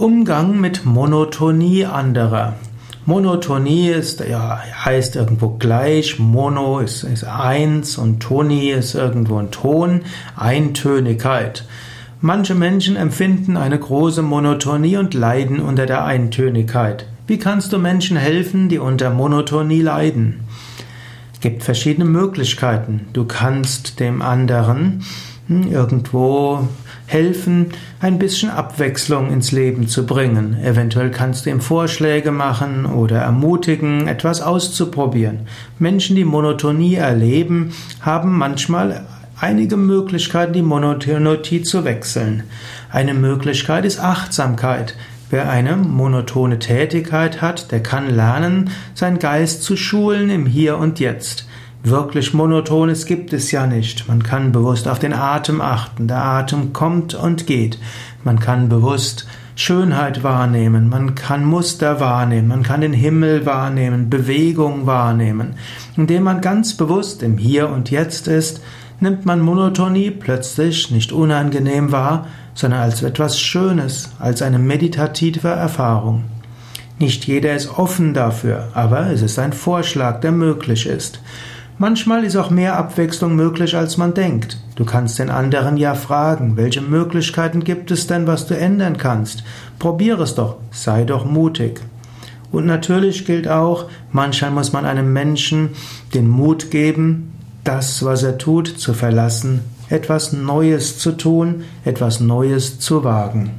Umgang mit Monotonie anderer. Monotonie ist, ja, heißt irgendwo gleich, Mono ist, ist eins und Toni ist irgendwo ein Ton, Eintönigkeit. Manche Menschen empfinden eine große Monotonie und leiden unter der Eintönigkeit. Wie kannst du Menschen helfen, die unter Monotonie leiden? Es gibt verschiedene Möglichkeiten. Du kannst dem anderen irgendwo helfen, ein bisschen Abwechslung ins Leben zu bringen. Eventuell kannst du ihm Vorschläge machen oder ermutigen, etwas auszuprobieren. Menschen, die Monotonie erleben, haben manchmal einige Möglichkeiten, die Monotonie zu wechseln. Eine Möglichkeit ist Achtsamkeit. Wer eine monotone Tätigkeit hat, der kann lernen, seinen Geist zu schulen im Hier und Jetzt. Wirklich monotones gibt es ja nicht. Man kann bewusst auf den Atem achten. Der Atem kommt und geht. Man kann bewusst Schönheit wahrnehmen, man kann Muster wahrnehmen, man kann den Himmel wahrnehmen, Bewegung wahrnehmen. Indem man ganz bewusst im Hier und Jetzt ist, nimmt man Monotonie plötzlich nicht unangenehm wahr, sondern als etwas Schönes, als eine meditative Erfahrung. Nicht jeder ist offen dafür, aber es ist ein Vorschlag, der möglich ist. Manchmal ist auch mehr Abwechslung möglich, als man denkt. Du kannst den anderen ja fragen, welche Möglichkeiten gibt es denn, was du ändern kannst? Probier es doch, sei doch mutig. Und natürlich gilt auch, manchmal muss man einem Menschen den Mut geben, das, was er tut, zu verlassen, etwas Neues zu tun, etwas Neues zu wagen.